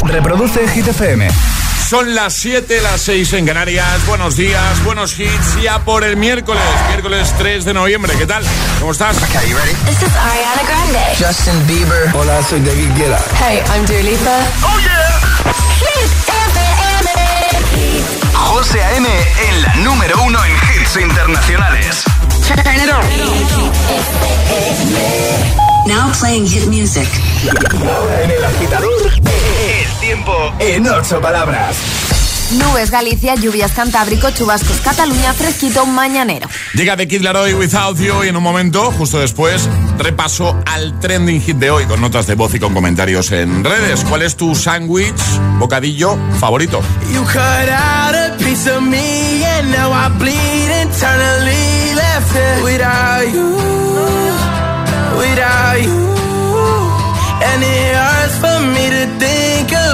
Reproduce Hit FM. Son las 7, las 6 en Canarias. Buenos días, buenos hits ya por el miércoles, miércoles 3 de noviembre. ¿Qué tal? ¿Cómo estás? Okay, you ready? This is Ariana Grande. Justin Bieber. Hola, soy David Guetta. Hey, I'm Dua Lipa. ¡Oh, yeah! Hit FM. José A.M. en la número uno en hits internacionales. Turn it on. Now playing hit music. Ahora en el agitador, tiempo en ocho palabras. Nubes Galicia, lluvias Cantábrico, chubascos Cataluña, fresquito mañanero. Llega de Kid Laroi Without You y en un momento, justo después, repaso al trending hit de hoy con notas de voz y con comentarios en redes. ¿Cuál es tu sándwich, bocadillo favorito? You cut out a piece of me and now I bleed internally left it without you, without you. And it hurts for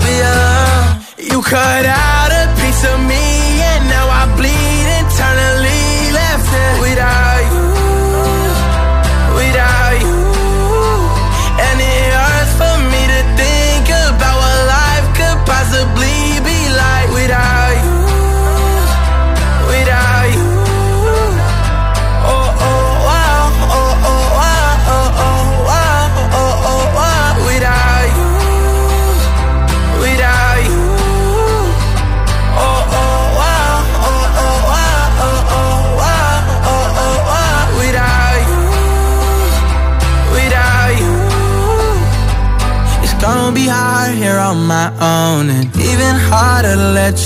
Scared to be alone.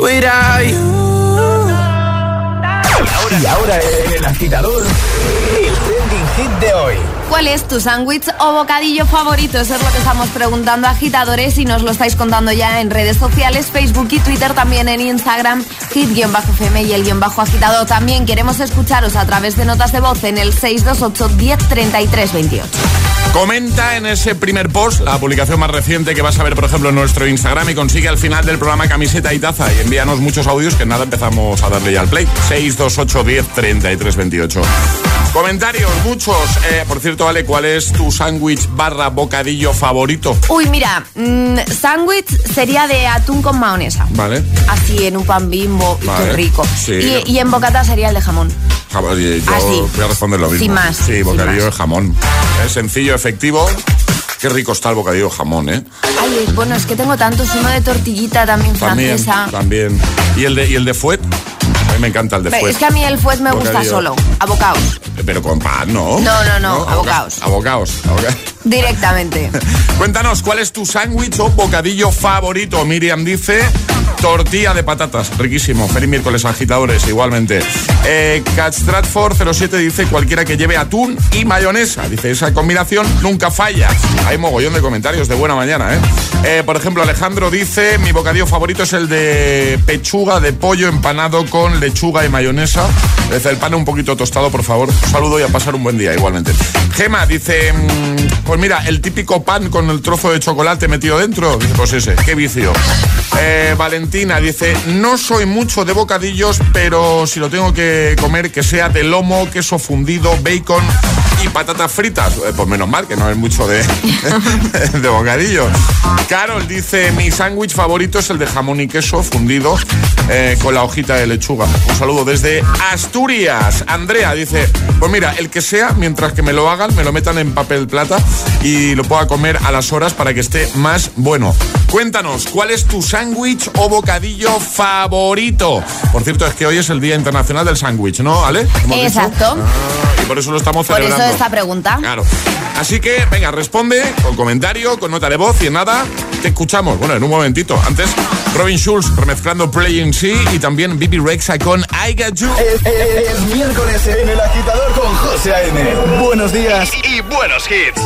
Without you. Y ahora en el agitador, el trending hit de hoy. ¿Cuál es tu sándwich o bocadillo favorito? Eso es lo que estamos preguntando a agitadores y nos lo estáis contando ya en redes sociales, Facebook y Twitter, también en Instagram, hit-fm y el guion bajo agitador. También queremos escucharos a través de notas de voz en el 628 10 33 28. Comenta en ese primer post la publicación más reciente que vas a ver, por ejemplo, en nuestro Instagram y consigue al final del programa camiseta y taza. Y envíanos muchos audios que nada empezamos a darle ya al play. 628 10 33 28. Comentarios, muchos. Eh, por cierto, Ale, ¿cuál es tu sándwich barra bocadillo favorito? Uy, mira, mm, sándwich sería de atún con mahonesa. Vale. Así, en un pan bimbo y Vale. qué rico. Sí. Y, y en bocata sería el de jamón. Jamón, Yo Así. voy a responder lo mismo. Sin más, Sí, bocadillo de jamón. Es sencillo, efectivo. Qué rico está el bocadillo de jamón, ¿eh? Ay, bueno, es que tengo tantos. Uno de tortillita también También, francesa. también. ¿Y el de, y el de fuet? Mí me encanta el de fuet. Es que a mí el fuet me gusta solo, a bocaos, Pero con pan, ¿no? No, no, no, Aboca- abocaos. Abocaos. aboca- directamente. Cuéntanos, ¿cuál es tu sándwich o bocadillo favorito? Miriam dice tortilla de patatas, riquísimo. Feliz miércoles, agitadores, igualmente. Eh, Cat Stratford 07 dice cualquiera que lleve atún y mayonesa. Dice, esa combinación nunca falla. Hay mogollón de comentarios de buena mañana, ¿eh? Eh, por ejemplo, Alejandro dice, mi bocadillo favorito es el de pechuga de pollo empanado con lechuga y mayonesa. Dice, el pan un poquito tostado, por favor. Un saludo y a pasar un buen día, igualmente. Gema dice, mm, pues mira, el típico pan con el trozo de chocolate metido dentro. Dice, pues ese, qué vicio. Eh, Valentín Valentina dice, no soy mucho de bocadillos, pero si lo tengo que comer, que sea de lomo, queso fundido, bacon y patatas fritas. Eh, pues menos mal, que no es mucho de, de bocadillo. Carol dice, mi sándwich favorito es el de jamón y queso fundido eh, con la hojita de lechuga. Un saludo desde Asturias. Andrea dice, pues mira, el que sea, mientras que me lo hagan, me lo metan en papel plata y lo pueda comer a las horas para que esté más bueno. Cuéntanos, ¿cuál es tu sándwich o bocadillo favorito? Por cierto, es que hoy es el Día Internacional del Sándwich, ¿no, Ale? Exacto. Ah, y por eso lo estamos Por celebrando. eso esta pregunta. Claro. Así que, venga, responde con comentario, con nota de voz y en nada, te escuchamos. Bueno, en un momentito. Antes, Robin Schulz remezclando Playing C y también Bibi Rexa con I Got You. Es, es- es miércoles en el agitador con José A.M. Buenos días y buenos hits.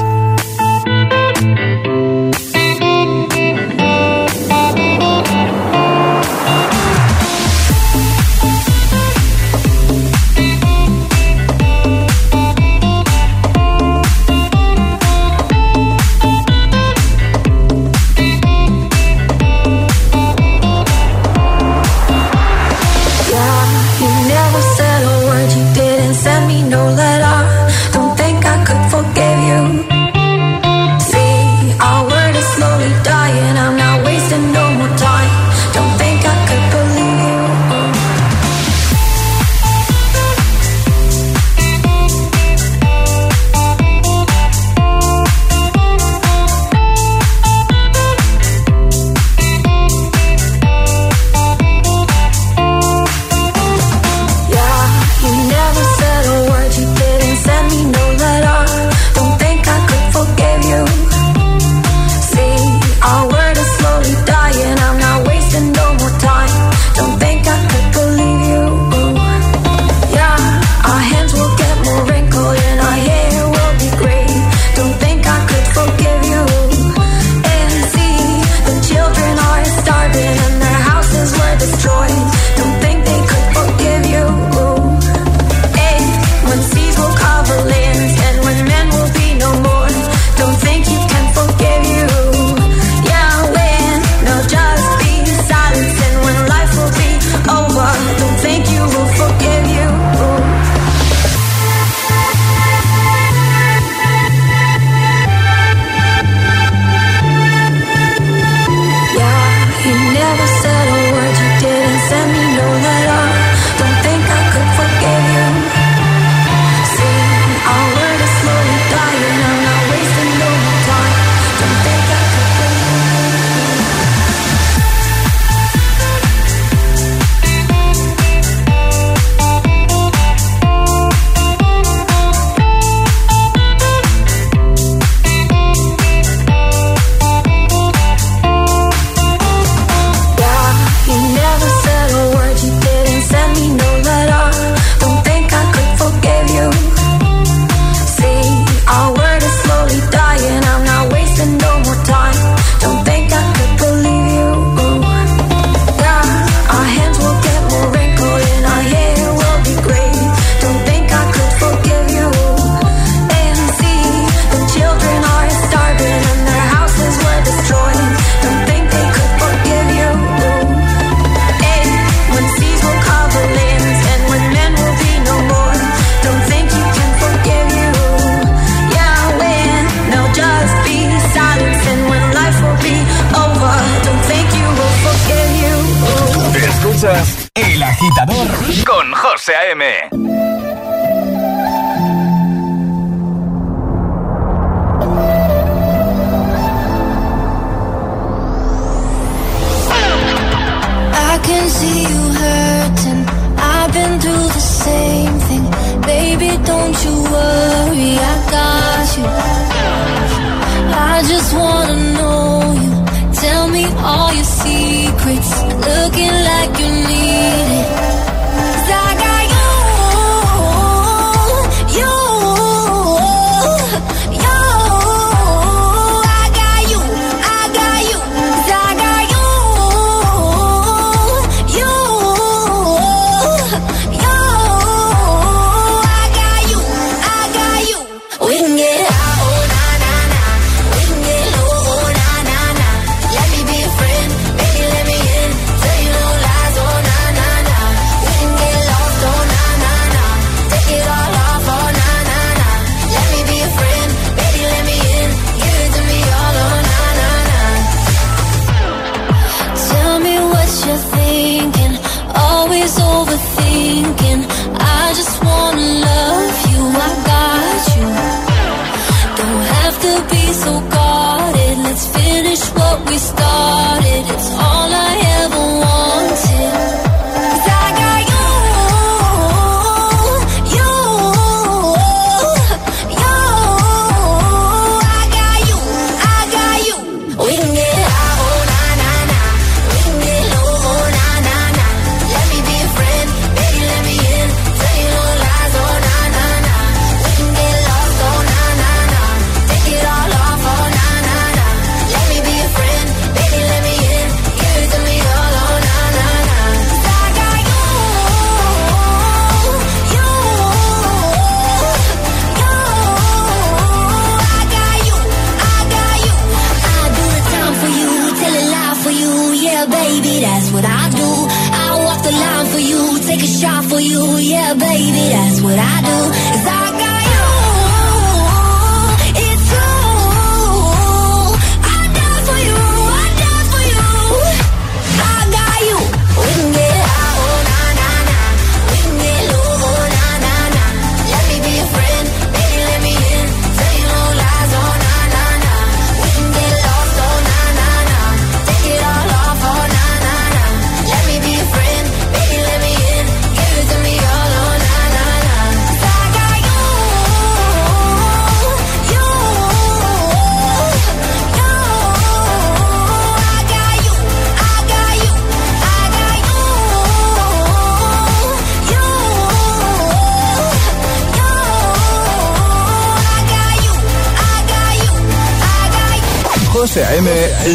José A.M.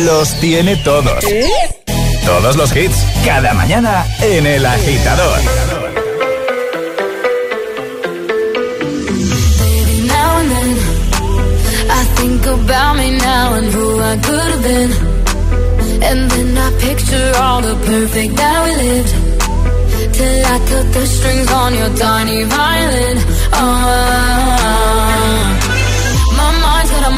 los tiene todos. Todos los hits, cada mañana en El Agitador. About me now and who I could have been. And then I picture all the perfect that we lived. Till I cut the strings on your tiny violin. Oh,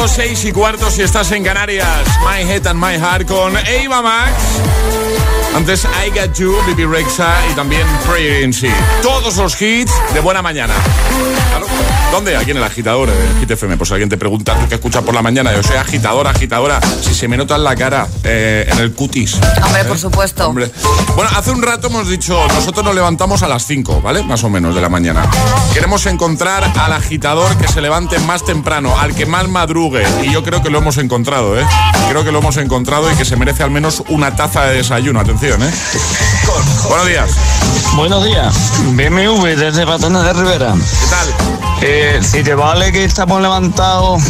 Cuarto, 6 y cuarto si estás en Canarias. My Head and My Heart con Eva Max. Antes I Got You, Bibi Rexa y también Sea. Todos los hits de buena mañana. ¿Dónde? Aquí en el agitador, eh, Hit FM. Pues alguien te pregunta, tú que escuchas por la mañana, yo soy agitadora, agitadora. Si se me nota en la cara, eh, en el cutis. Hombre, ¿eh? por supuesto. Hombre. Bueno, hace un rato hemos dicho, nosotros nos levantamos a las 5, ¿vale? Más o menos de la mañana. Queremos encontrar al agitador que se levante más temprano, al que más madrugue. Y yo creo que lo hemos encontrado, ¿eh? Creo que lo hemos encontrado y que se merece al menos una taza de desayuno. Atención, ¿eh? Buenos días. Buenos días, BMW desde Patana de Rivera. ¿Qué tal? Eh, si te vale que estamos levantados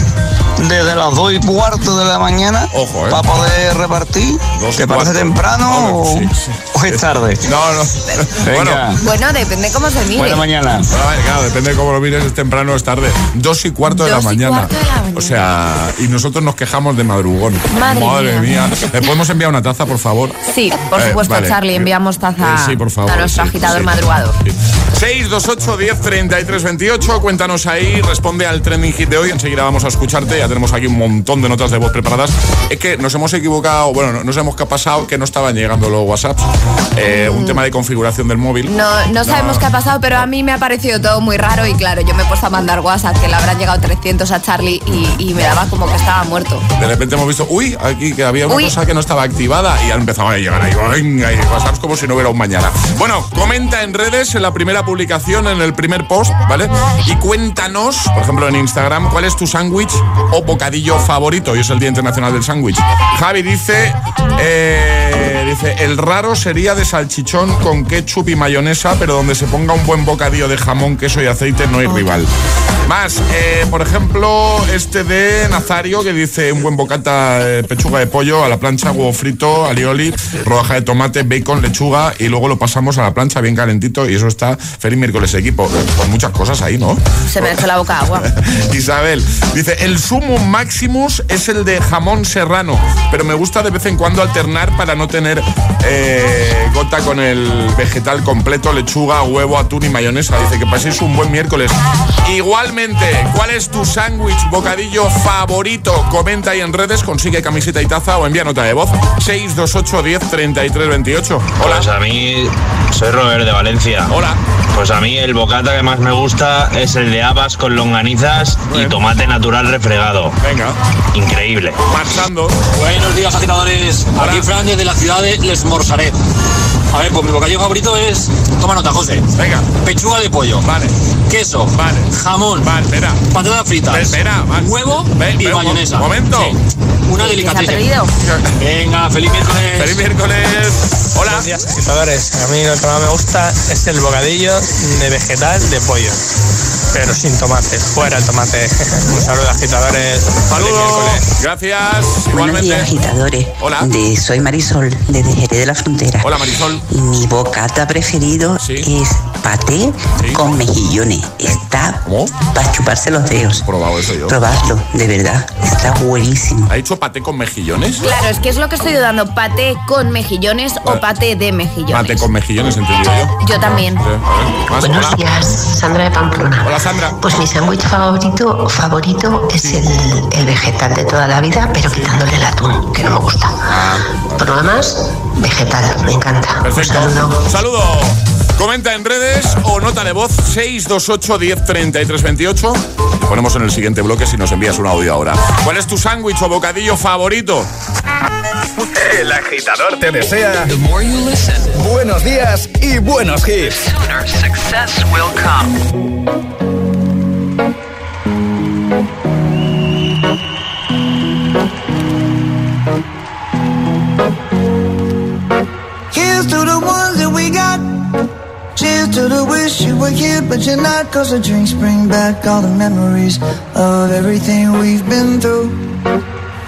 desde las 2 y cuarto de la mañana Ojo, ¿eh? para poder repartir, ¿te parece cuarto. temprano o, sí, sí. o es tarde? No, no. Bueno, Venga, Bueno, depende cómo se mire. buena mañana. Bueno, vale, claro, depende de cómo lo mires, es temprano o es tarde. Dos y cuarto de la y mañana. cuarto de la mañana. O sea, y nosotros nos quejamos de madrugón. Madre mía. ¿Le podemos enviar una taza, por favor? Sí, por Eh, supuesto, vale. Charlie, enviamos taza Eh, sí, por favor, a nuestro sí, agitador. Sí. 628 10 33 28. Cuéntanos ahí, responde al trending hit de hoy. Enseguida vamos a escucharte ya tenemos aquí un montón de notas de voz preparadas. Es que nos hemos equivocado, bueno, no, no sabemos qué ha pasado, que no estaban llegando los WhatsApps. Eh, un tema de configuración del móvil. No, no sabemos qué ha pasado, pero a mí me ha parecido todo muy raro y claro, yo me he puesto a mandar WhatsApp que le habrán llegado 300 a Charlie y, y me daba como que estaba muerto. De repente hemos visto, uy, aquí que había una Uy. cosa que no estaba activada y han empezado a llegar ahí, venga, y WhatsApps como si no hubiera un mañana. Bueno, comenta en redes, en la primera publicación, en el primer post, ¿vale? Y cuéntanos, por ejemplo, en Instagram, cuál es tu sándwich o bocadillo favorito. Hoy es el Día Internacional del Sándwich. Javi dice, eh, dice, el raro sería de salchichón con ketchup y mayonesa, pero donde se ponga un buen bocadillo de jamón, queso y aceite no hay rival. Más, eh, por ejemplo, este de Nazario que dice un buen bocata de pechuga de pollo a la plancha, huevo frito, alioli, rodaja de tomate, bacon, lechuga y luego lo pasamos a la plancha bien calentito y eso está feliz miércoles equipo. Con muchas cosas ahí, ¿no? Se me ha hecho la boca agua. Isabel dice, el sumo maximus es el de jamón serrano, pero me gusta de vez en cuando alternar para no tener eh, gota con el vegetal completo, lechuga, huevo, atún y mayonesa. Dice que paséis un buen miércoles. Igualmente, ¿cuál es tu sándwich bocadillo favorito? Comenta ahí en redes, consigue camiseta y taza o envía nota de voz 628 10 33 28. Hola. Pues a mí, soy Robert de Valencia. Hola. Pues a mí el bocata que más me gusta es el de habas con longanizas y tomate natural refregado. Venga, Increíble. marchando. Buenos días, agitadores. Hola. Aquí Fran desde la ciudad de Les Morsaret. A ver, pues mi bocadillo favorito es. Toma nota, José. Venga, Pechuga de pollo. vale. Queso. Vale. Jamón. Vale, espera. Patatas fritas. Espera, más. Huevo y un mayonesa. momento. Sí. Una ¿Qué se ha delicateza. perdido? Venga, feliz miércoles. Feliz miércoles. Hola. Buenos días, agitadores. A mí lo que más me gusta es el bocadillo de vegetal de pollo, pero sin tomate. Fuera el tomate. Un saludo, agitadores. Feliz Saludos. miércoles. Gracias. Buenos Igualmente. días, agitadores. Hola. De, soy Marisol, desde Jerez de la Frontera. Hola, Marisol. Mi bocata preferido Sí. es paté Sí. con mejillones. Está ¿Cómo? para chuparse los dedos. He probado eso yo. Probarlo, de verdad. Está buenísimo. ¿Ha dicho paté con mejillones? Claro, es que es lo que estoy dudando, paté con mejillones Vale. o paté de mejillones. Paté con mejillones, entendido yo. Yo también. Sí, a ver, más. Buenos Hola. días, Sandra de Pamplona. Hola, Sandra. Pues mi sándwich favorito, favorito es el, el vegetal de toda la vida, pero quitándole el atún, que no me gusta. Por lo demás, vegetal, me encanta. Un Perfecto. saludo. Saludo. Comenta en redes o nota de voz 628 10 33 28. Te ponemos en el siguiente bloque si nos envías un audio ahora. ¿Cuál es tu sándwich o bocadillo favorito? El agitador te desea buenos días y buenos hits. Here's to the ones that we got. Cheers to the wish you were here, but you're not. Cause the drinks bring back all the memories of everything we've been through.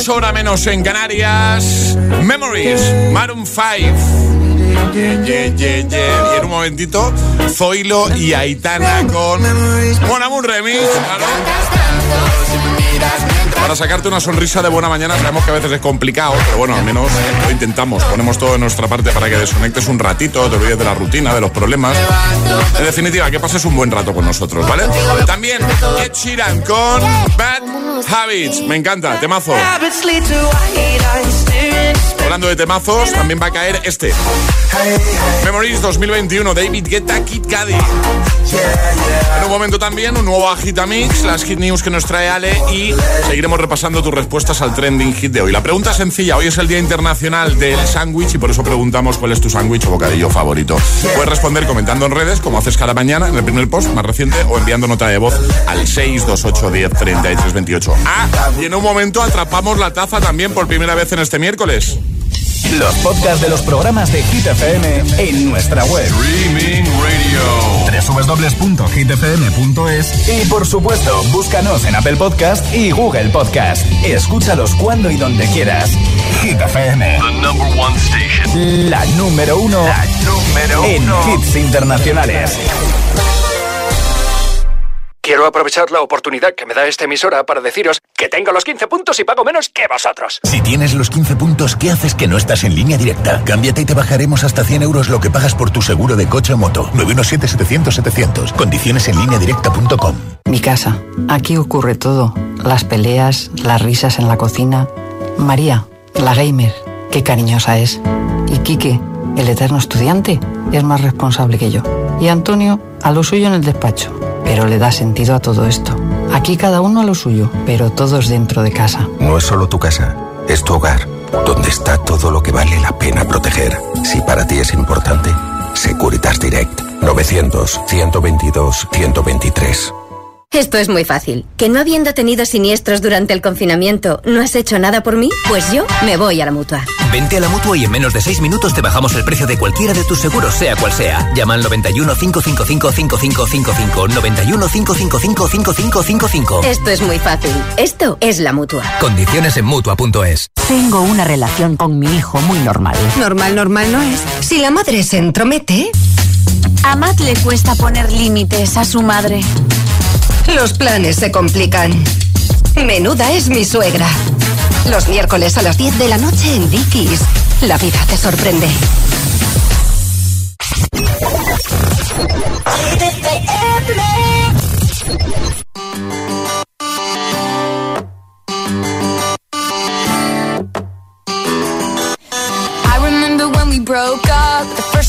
7.22, hora menos en Canarias. Memories, Maroon 5. Yeah, yeah, yeah, yeah. Y en un momentito, Zoilo y Aitana con Mon Amour Remix. claro. Para sacarte una sonrisa de buena mañana, sabemos que a veces es complicado, pero bueno, al menos lo intentamos. Ponemos todo de nuestra parte para que desconectes un ratito, te olvides de la rutina, de los problemas. En definitiva, que pases un buen rato con nosotros, ¿vale? También Ed Sheeran con Bad Habits. Me encanta, temazo. habits lead to white Hablando de temazos, también va a caer este. Memories 2021, David Guetta, Kid Cudi. En un momento también, un nuevo Agitamix, las hit news que nos trae Ale y seguiremos repasando tus respuestas al trending hit de hoy. La pregunta es sencilla, hoy es el Día Internacional del Sándwich y por eso preguntamos cuál es tu sándwich o bocadillo favorito. Puedes responder comentando en redes, como haces cada mañana, en el primer post más reciente, o enviando nota de voz al 628 10 33 28. Ah, y en un momento atrapamos la taza también por primera vez en este miércoles. Los podcasts de los programas de Hit FM en nuestra web. Streaming Radio. www.hitfm.es y por supuesto, búscanos en Apple Podcast y Google Podcast. Escúchalos cuando y donde quieras. Hit FM. The number one station. La número uno, La número en uno. hits internacionales. Quiero aprovechar la oportunidad que me da esta emisora para deciros que tengo los 15 puntos y pago menos que vosotros. Si tienes los 15 puntos, ¿qué haces que no estás en línea directa? Cámbiate y te bajaremos hasta 100 euros lo que pagas por tu seguro de coche o moto. 917-700-700. Condiciones en línea directa.com. Mi casa. Aquí ocurre todo. Las peleas, las risas en la cocina. María, la gamer, qué cariñosa es. Y Quique, el eterno estudiante, es más responsable que yo. Y Antonio, a lo suyo en el despacho. Pero le da sentido a todo esto. Aquí cada uno a lo suyo, pero todos dentro de casa. No es solo tu casa, es tu hogar, donde está todo lo que vale la pena proteger. Si para ti es importante, Securitas Direct 900-122-123. Esto es muy fácil. ¿Que no habiendo tenido siniestros durante el confinamiento, no has hecho nada por mí? Pues yo me voy a la mutua. Vente a la mutua y en menos de 6 minutos te bajamos el precio de cualquiera de tus seguros, sea cual sea. Llama al 91 555 5555. 91 555 5555. Esto es muy fácil. Esto es la mutua. Condiciones en mutua.es. Tengo una relación con mi hijo muy normal. Normal, normal no es. Si la madre se entromete, A Matt le cuesta poner límites a su madre. Los planes se complican. Menuda es mi suegra. Los miércoles a las 10 de la noche en Dickies. La vida te sorprende. I remember when we broke up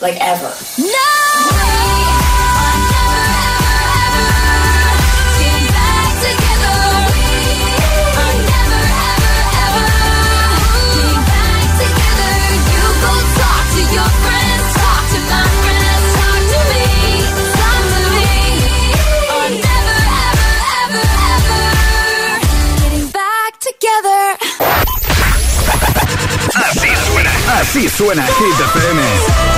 Like, ever. No! Así suena, Hit FM.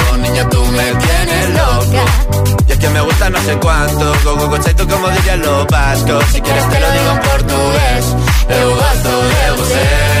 me tienes loca. Y es que me gusta no sé cuánto, go go tú como dirían los vascos, si quieres te lo digo en portugués, eu gosto de você.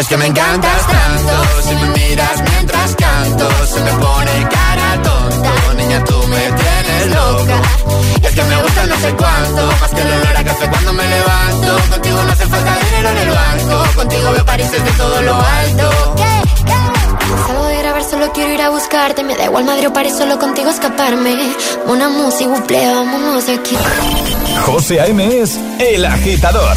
Es que me encantas tanto, si me miras mientras canto, se me pone cara tonta, niña tú me tienes loca. Y es que me gusta no sé cuánto, más que el olor a café cuando me levanto. Contigo no hace falta dinero en el banco, contigo veo París desde todo lo alto. Salgo de grabar, solo quiero ir a buscarte. Me da igual Madrid o París, solo contigo escaparme. Una música, buple, vámonos de aquí. José A.M. es El Agitador.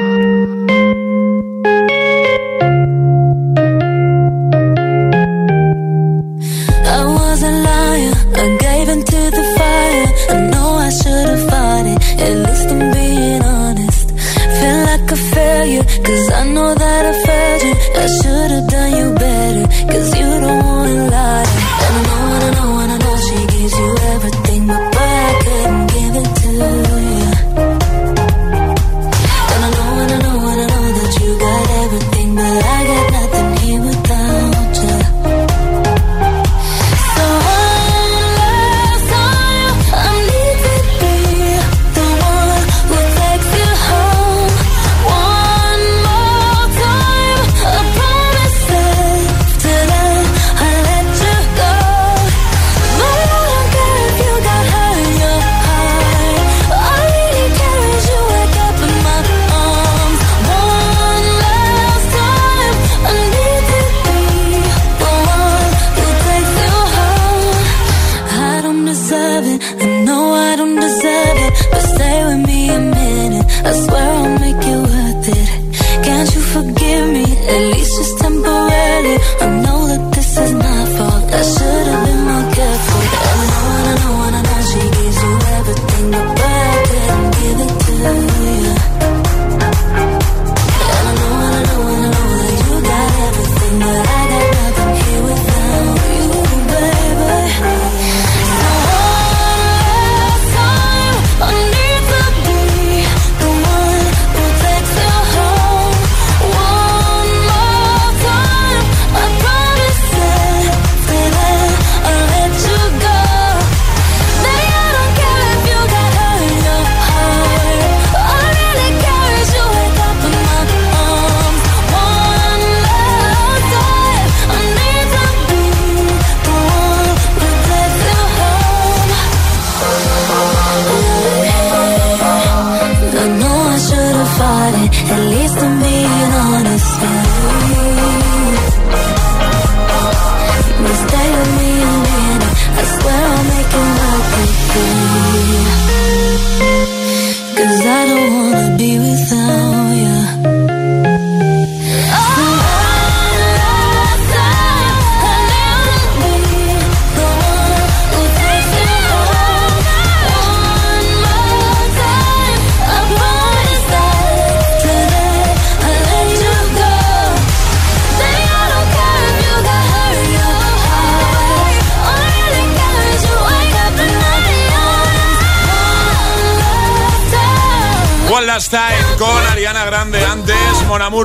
Mon Amour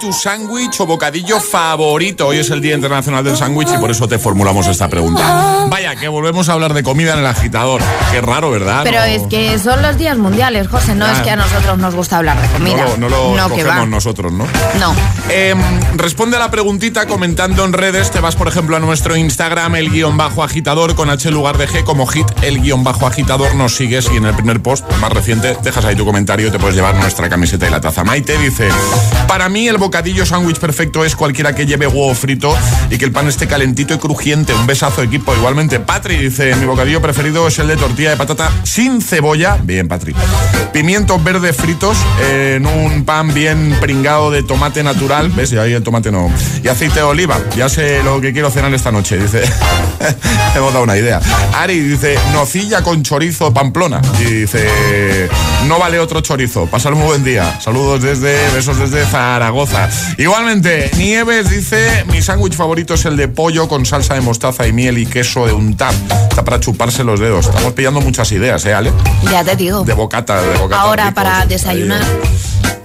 tu sándwich o bocadillo favorito? Hoy es el Día Internacional del Sándwich y por eso te formulamos esta pregunta. Vaya, que volvemos a hablar de comida en el agitador. Qué raro, ¿verdad? Pero No- es que son los días mundiales, José. No Ah. es que a nosotros nos gusta hablar de comida. No lo, no lo que va. nosotros, ¿no? No. Eh, responde a la preguntita comentando en redes. Te vas, por ejemplo, a nuestro Instagram, el guion bajo agitador, con H en lugar de G, como hit, el guion bajo agitador. Nos sigues y en el primer post, más reciente, dejas ahí tu comentario y te puedes llevar nuestra camiseta y la taza. Maite dice: Para mí, el bocadillo sándwich perfecto es cualquiera que lleve huevo frito y que el pan esté calentito y crujiente. Un besazo, equipo. Igualmente, Patri dice: Mi bocadillo preferido es el de tortilla de patata sin cebolla. Bien, Patri. Pimientos verdes fritos en un pan bien pringado de tomate natural. ¿Ves? Y ahí el tomate no. Y aceite de oliva. Ya sé lo que quiero cenar esta noche. Dice. Hemos dado una idea. Ari dice: Nocilla con chorizo pamplona. Y dice: No vale otro chorizo. Pasar un buen día. Saludos desde. Besos desde Zaragoza. Igualmente, Nieves dice: Mi sándwich favorito es el de pollo con salsa de mostaza y miel y queso de untar. Está para chuparse los dedos. Estamos pillando muchas ideas, ¿eh, Ale? Ya te digo. De bocata, de bocata. Ahora para desayunar. Eh,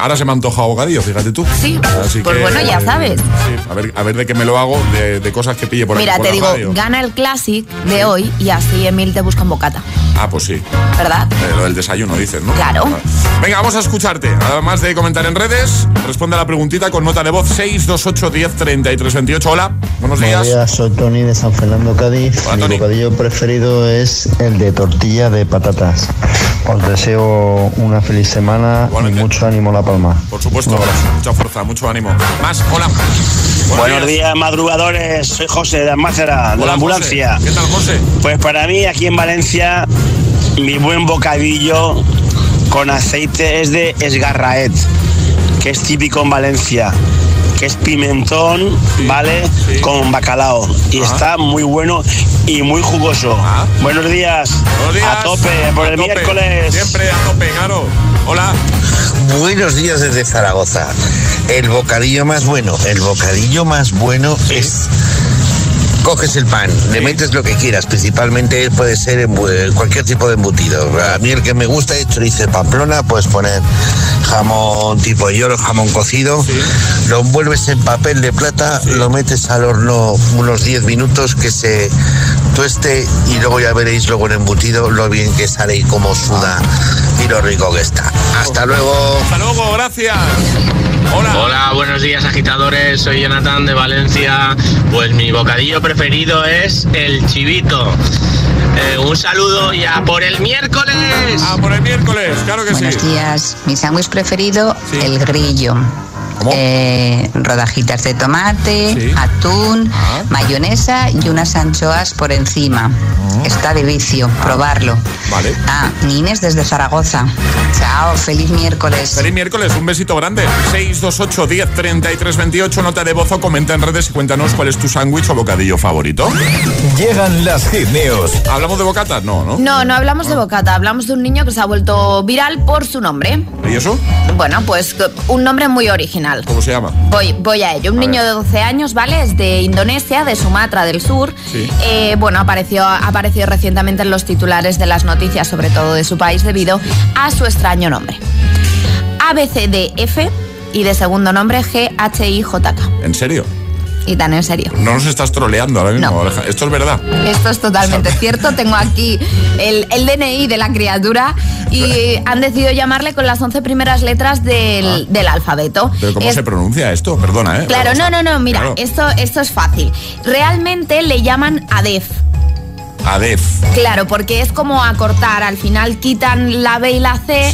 ahora se me antoja bocadillo, fíjate tú. Sí. Así Pues que, bueno, ya sabes. sí, a, ver, a ver de qué me lo hago, de, de cosas que pille por Mira, aquí por te la digo, radio. gana el Classic de hoy y así Emil te busca en bocata. Ah, pues sí. ¿Verdad? Eh, lo del desayuno dices, ¿no? Claro. Venga, vamos a escucharte. Además de comentar en redes, responde a la preguntita con nota de voz 628 10 33 28. Hola, buenos días. Buenos días, soy Tony de San Fernando, Cádiz. Mi bocadillo preferido es el de tortilla de patatas. Os deseo una feliz semana y mucho ánimo La Palma. Por supuesto, mucha fuerza, mucho ánimo. Más, hola. Buenos días, madrugadores. Soy José de Almácera, de Hola, la ambulancia. José. ¿Qué tal, José? Pues para mí, aquí en Valencia, mi buen bocadillo con aceite es de esgarraet, que es típico en Valencia, que es pimentón, ¿vale? Con bacalao. Y está muy bueno y muy jugoso. Buenos días. Buenos días. A tope, por A el tope. miércoles. Siempre a tope, claro. Hola. Buenos días desde Zaragoza. El bocadillo más bueno, el bocadillo más bueno es coges el pan, le metes lo que quieras, principalmente puede ser embu- cualquier tipo de embutido. A mí el que me gusta es chorizo de Pamplona, puedes poner jamón tipo york, jamón cocido, lo envuelves en papel de plata, lo metes al horno unos 10 minutos que se tueste y luego ya veréis luego el embutido lo bien que sale y cómo suda y lo rico que está. Hasta luego. Hasta luego, gracias. Hola. Hola, buenos días agitadores, soy Jonathan de Valencia. Pues mi bocadillo preferido es el chivito. Eh, un saludo ya por el miércoles. Ah, por el miércoles, claro que Buenos sí. días. Mi sándwich preferido, el grillo. Eh, rodajitas de tomate, atún, Ah. mayonesa y unas anchoas por encima. Está de vicio, probarlo. Vale. Ah, Nines desde Zaragoza. Chao, feliz miércoles. Feliz miércoles, un besito grande. 628 10 33 28, nota de voz o comenta en redes y cuéntanos cuál es tu sándwich o bocadillo favorito. Llegan las hit news. ¿Hablamos de bocatas? No, ¿no? No, no hablamos de bocata, hablamos de un niño que se ha vuelto viral por su nombre. ¿Y eso? Bueno, pues un nombre muy original. ¿Cómo se llama? Voy, voy a ello. Un A niño ver. de 12 años, ¿vale? Es de Indonesia, de Sumatra del Sur. Sí. Eh, bueno, apareció, ha aparecido recientemente en los titulares de las noticias, sobre todo de su país, debido a su extraño nombre. ABCDF y de segundo nombre GHIJK. ¿En serio? Y tan en serio. No nos estás troleando ahora mismo. Esto es verdad. Esto es totalmente cierto. Tengo aquí el, el DNI de la criatura y han decidido llamarle con las 11 primeras letras del, del alfabeto. Ah. Pero ¿cómo Es- se pronuncia esto? Perdona, ¿eh? Claro, no, no, no, mira, Claro. esto, esto es fácil. Realmente le llaman ADEF. ADEF. Claro, porque es como acortar. Al final quitan la B y la C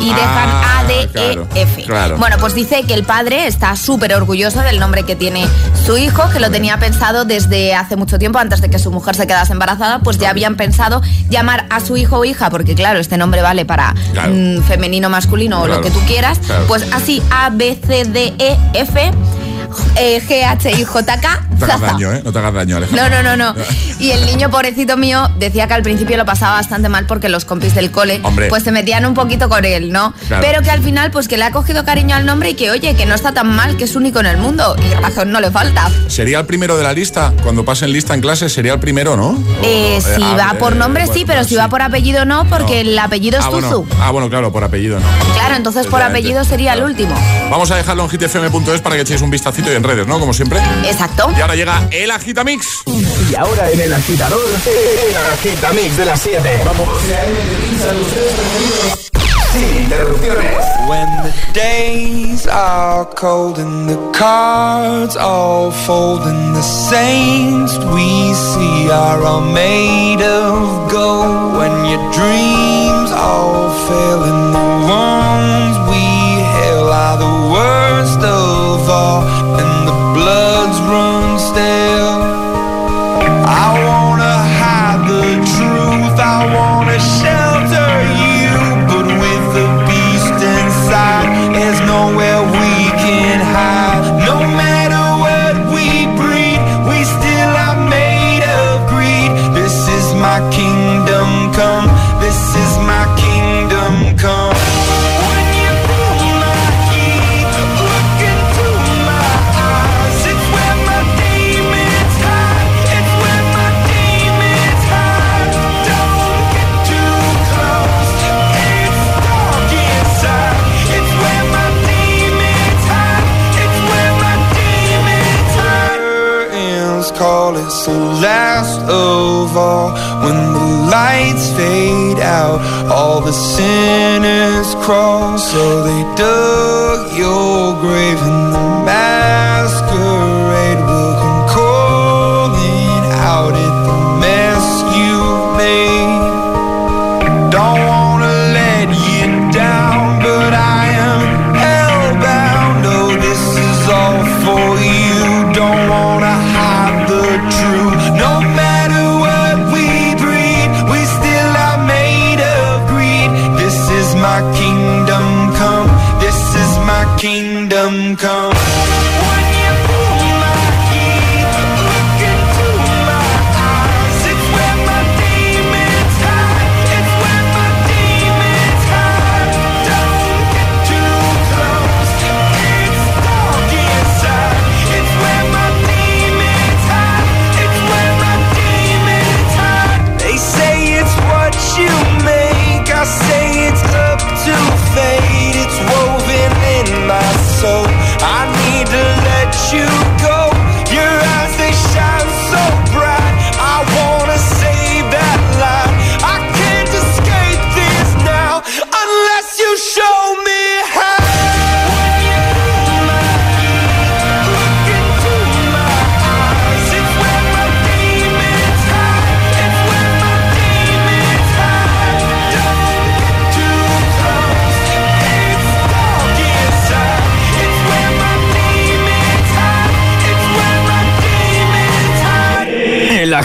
y dejan Ah, A, D, claro, E, F. claro. Bueno, pues dice que el padre está súper orgulloso del nombre que tiene su hijo, que lo tenía pensado desde hace mucho tiempo, antes de que su mujer se quedase embarazada, pues ya habían pensado llamar a su hijo o hija, porque claro, este nombre vale para Claro. mm, femenino, masculino o lo que tú quieras. Pues así, A, B, C, D, E, F, eh, G, H, I, J, K. No te hagas daño, ¿eh? No te hagas daño, Alejandro. No, no, no, no. Y el niño pobrecito mío decía que al principio lo pasaba bastante mal porque los compis del cole Hombre. pues se metían un poquito con él, ¿no? Claro. Pero que al final pues que le ha cogido cariño al nombre y que oye, que no está tan mal, que es único en el mundo y razón no le falta. ¿Sería el primero de la lista? Cuando pasen lista en clase, sería el primero, ¿no? Eh, si va por nombre sí, pero si va por apellido no, porque el apellido es ah, bueno. Tuzu. ah, bueno, claro, por apellido no. Claro, entonces por apellido sería el último. Vamos a dejarlo en hitfm.es para que echéis un vistacito y en redes, ¿no? Como siempre. Exacto. Y ahora llega el Agitamix. Y ahora en el agitador, el agitamix de las 7. Vamos. Sin interrupciones. When the days are cold and the cards all fold and the saints we see are all made of gold. When your dreams all fail and the ones we hail are the worst of all last of all. When the lights fade out, all the sinners crawl. So they dug your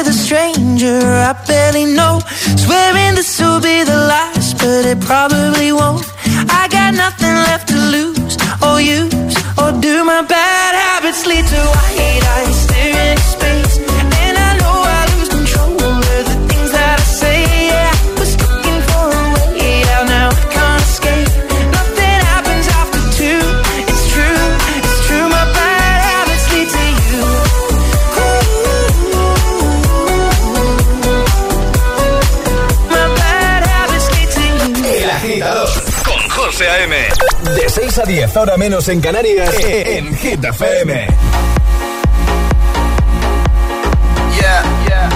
With a stranger I barely know. Swearing this will be the last, but it probably won't. I got nothing left to lose or use or do. My bad De 6 a 10, ahora menos en Canarias, en Hit FM. Yeah, yeah.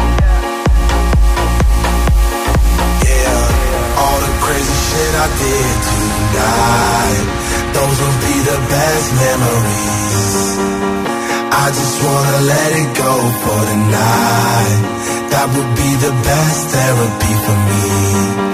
Yeah, all the crazy shit I did tonight. Those will be the best memories. I just wanna let it go for the night. That would be the best therapy for me.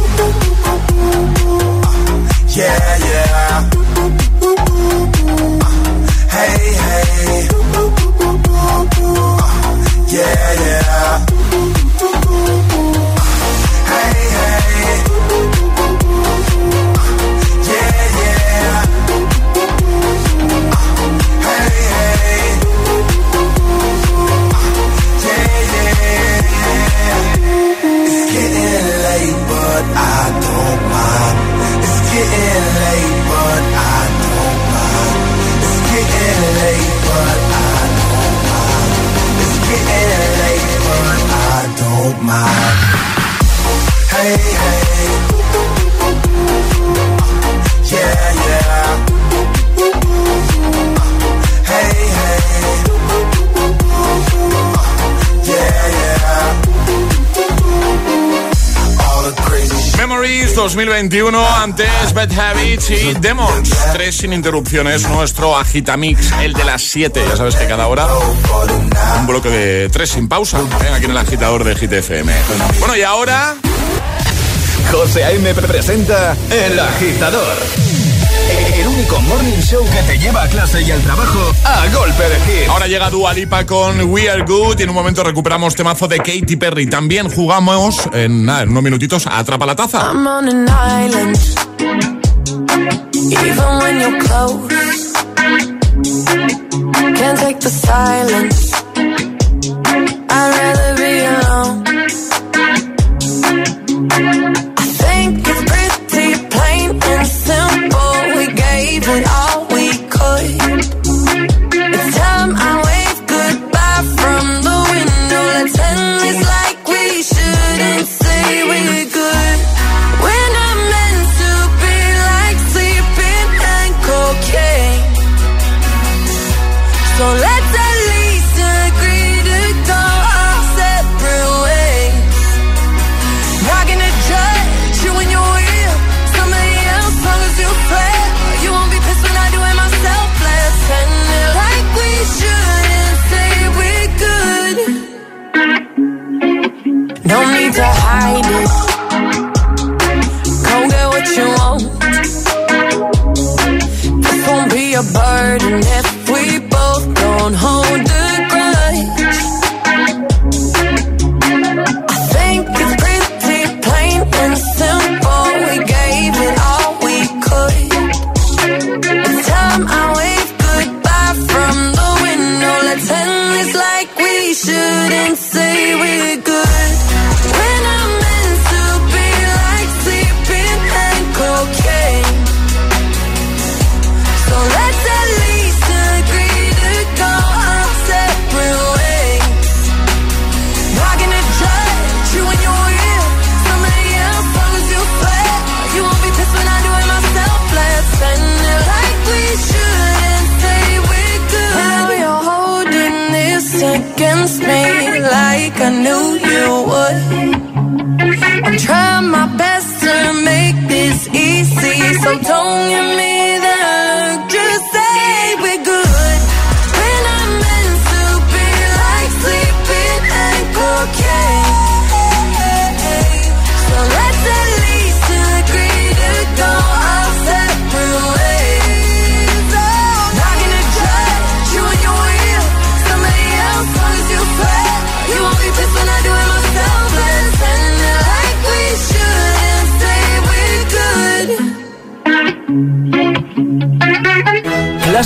Memories 2021, antes Bad Habits y Demons. Tres sin interrupciones, nuestro agitamix, el de las 7. Ya sabes que cada hora un bloque de tres sin pausa, ¿eh? aquí en el agitador de GTFM. Bueno, y ahora... José A.M. presenta El Agitador único morning show que te lleva a clase y al trabajo a golpe de hit. Ahora llega Dua Lipa con We Are Good y en un momento recuperamos temazo de Katy Perry. También jugamos en, nada, en unos minutitos a Atrapa la Taza. I'm on an island, even when you're close. Can't take the silence.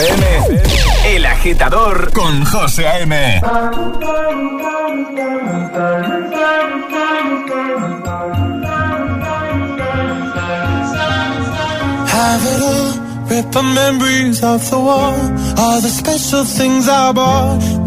FM, El Agitador con José A.M. Have it all, rip the memories of the war. All the special things I bought,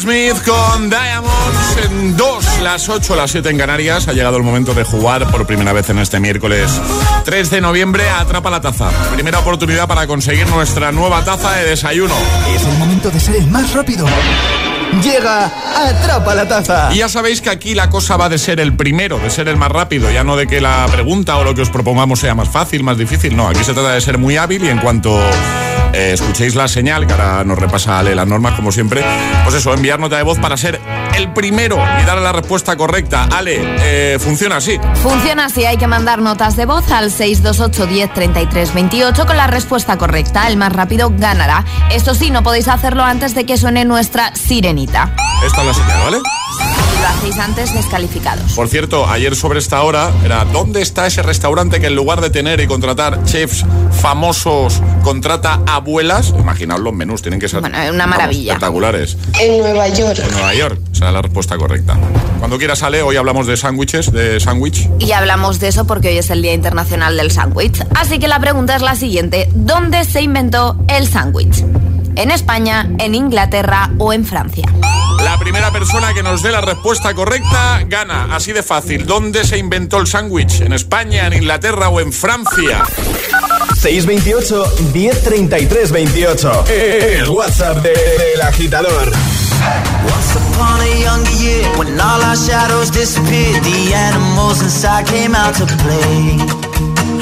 Smith con Diamonds en 2, las 8, las 7 en Canarias. Ha llegado el momento de jugar por primera vez en este miércoles 3 de noviembre. Atrapa la taza. Primera oportunidad para conseguir nuestra nueva taza de desayuno. Es el momento de ser el más rápido. Llega Atrapa la Taza. Y ya sabéis que aquí la cosa va de ser el primero, de ser el más rápido, ya no de que la pregunta o lo que os propongamos sea más fácil, más difícil, no, aquí se trata de ser muy hábil y en cuanto eh, escuchéis la señal, que ahora nos repasa Ale las normas como siempre, pues eso, enviar nota de voz para ser el primero y darle la respuesta correcta. Ale, eh, funciona así. Funciona así, hay que mandar notas de voz al 628 10 33 28 con la respuesta correcta. El más rápido ganará. Esto sí, no podéis hacerlo antes de que suene nuestra sirenita. Esta es la señal, ¿vale? Si lo hacéis antes, descalificados. Por cierto, ayer sobre esta hora era ¿dónde está ese restaurante que en lugar de tener y contratar chefs famosos contrata abuelas? Imaginaos los menús, tienen que ser Bueno, una vamos, maravilla. espectaculares. En Nueva York. En Nueva York, será la respuesta correcta. Cuando quieras sale, hoy hablamos de sándwiches, de sándwich. Y hablamos de eso porque hoy es el Día Internacional del Sándwich. Así que la pregunta es la siguiente. ¿Dónde se inventó el sándwich? ¿En España, en Inglaterra o en Francia? La primera persona que nos dé la respuesta correcta gana, así de fácil. ¿Dónde se inventó el sándwich? ¿En España, en Inglaterra o en Francia? 628 1033 28. El WhatsApp de- del agitador. Once upon a younger year, when all our shadows disappeared, the animals inside came out to play.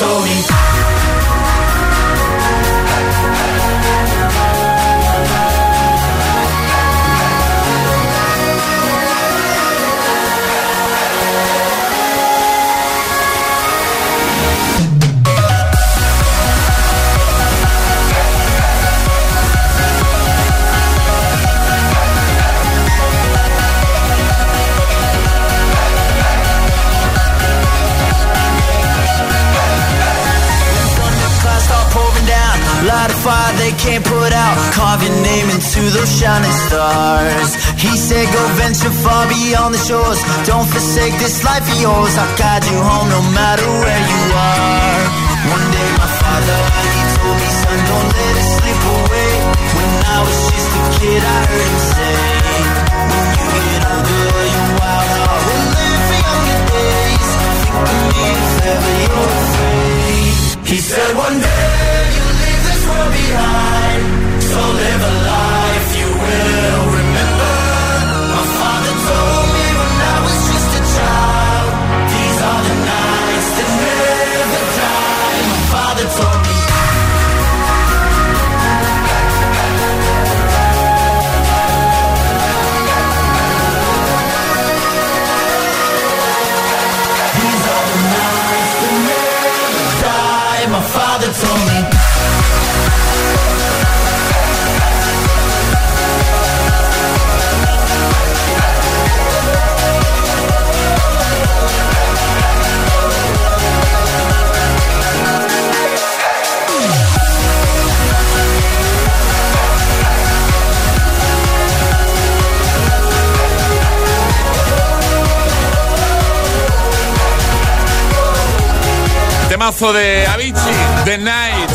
My beyond the shores. Don't forsake this life of yours. I'll guide you home no matter where you are. One day, my father, he told me, Son, don't let it slip away. When I was just a kid, I heard him say, When you get older, your wild heart will live for younger days. Think of me if ever you're afraid. He said one day you'll leave this world behind So live a life you will Temazo de Avicii, The Night.